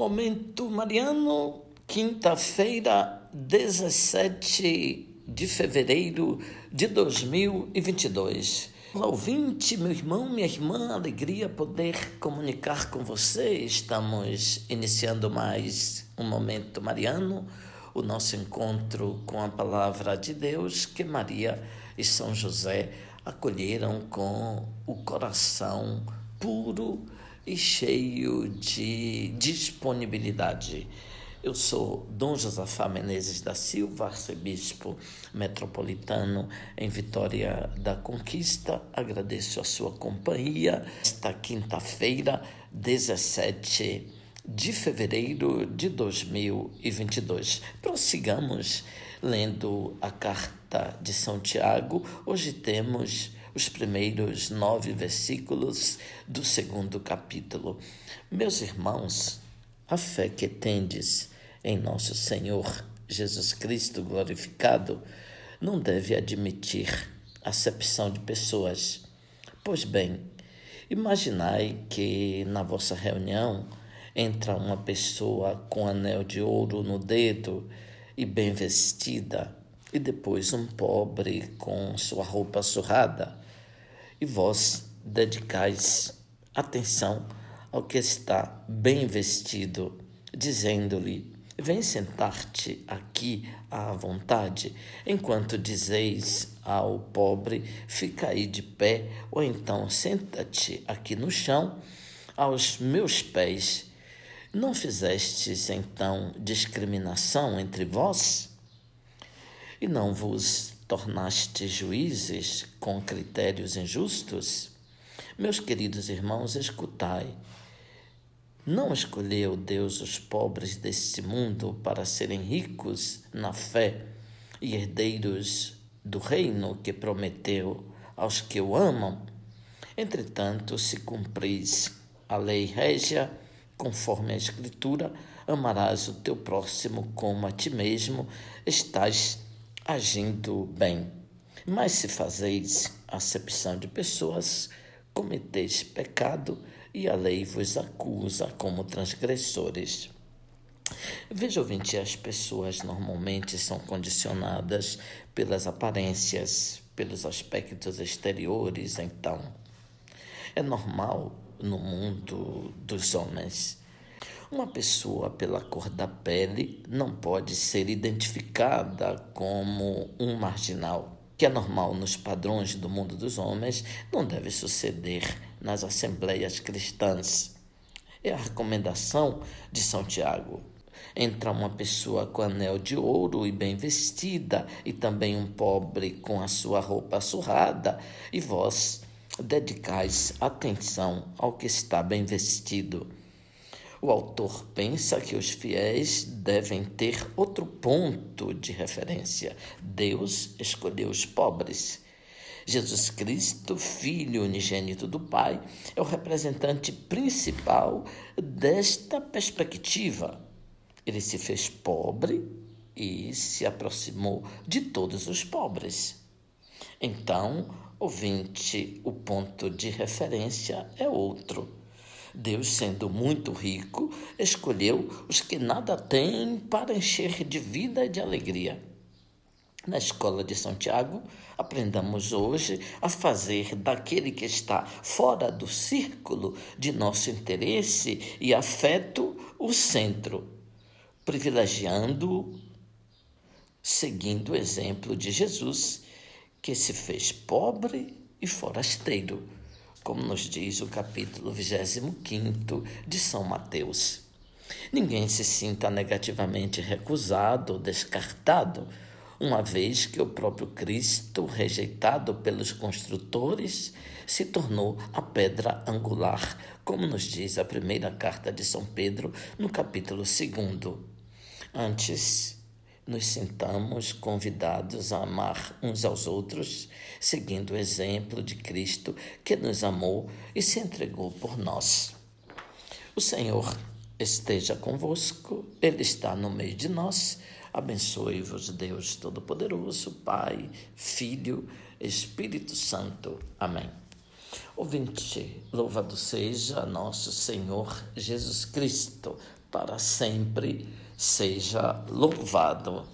Momento Mariano, quinta-feira, 17 de fevereiro de 2022. Olá, ouvinte, meu irmão, minha irmã, alegria poder comunicar com você. Estamos iniciando mais um Momento Mariano, o nosso encontro com a palavra de Deus que Maria e São José acolheram com o coração puro e cheio de disponibilidade. Eu sou Dom Josafá Menezes da Silva, arcebispo metropolitano em Vitória da Conquista. Agradeço a sua companhia esta quinta-feira, 17 de fevereiro de 2022. Prossigamos lendo a carta de São Tiago. Hoje temos os primeiros nove versículos do segundo capítulo. Meus irmãos, a fé que tendes em nosso Senhor Jesus Cristo glorificado não deve admitir acepção de pessoas. Pois bem, imaginai que na vossa reunião entra uma pessoa com anel de ouro no dedo e bem vestida, e depois um pobre com sua roupa surrada e vós dedicais atenção ao que está bem vestido, dizendo-lhe: Vem sentar-te aqui à vontade, enquanto dizeis ao pobre: Fica aí de pé, ou então senta-te aqui no chão, aos meus pés. Não fizestes então discriminação entre vós? E não vos tornaste juízes com critérios injustos? Meus queridos irmãos, escutai. Não escolheu Deus os pobres deste mundo para serem ricos na fé e herdeiros do reino que prometeu aos que o amam? Entretanto, se cumpris a lei régia, conforme a Escritura, amarás o teu próximo como a ti mesmo, estás agindo bem. Mas se fazeis acepção de pessoas, cometeis pecado e a lei vos acusa como transgressores. Veja, ouvinte, as pessoas normalmente são condicionadas pelas aparências, pelos aspectos exteriores, então. É normal no mundo dos homens uma pessoa, pela cor da pele, não pode ser identificada como um marginal. Que é normal nos padrões do mundo dos homens, não deve suceder nas assembleias cristãs. É a recomendação de São Tiago. Entra uma pessoa com anel de ouro e bem vestida, e também um pobre com a sua roupa surrada, e vós dedicais atenção ao que está bem vestido o autor pensa que os fiéis devem ter outro ponto de referência. Deus escolheu os pobres. Jesus Cristo, Filho unigênito do Pai, é o representante principal desta perspectiva. Ele se fez pobre e se aproximou de todos os pobres. Então, ouvinte, o ponto de referência é outro. Deus, sendo muito rico, escolheu os que nada têm para encher de vida e de alegria. Na escola de Santiago, aprendamos hoje a fazer daquele que está fora do círculo de nosso interesse e afeto o centro, privilegiando, seguindo o exemplo de Jesus, que se fez pobre e forasteiro como nos diz o capítulo 25 de São Mateus. Ninguém se sinta negativamente recusado ou descartado, uma vez que o próprio Cristo, rejeitado pelos construtores, se tornou a pedra angular, como nos diz a primeira carta de São Pedro, no capítulo 2. Antes, nos sintamos convidados a amar uns aos outros, seguindo o exemplo de Cristo que nos amou e se entregou por nós. O Senhor esteja convosco, Ele está no meio de nós. Abençoe-vos, Deus Todo-Poderoso, Pai, Filho, Espírito Santo. Amém. Ouvinte, louvado seja nosso Senhor Jesus Cristo para sempre seja louvado.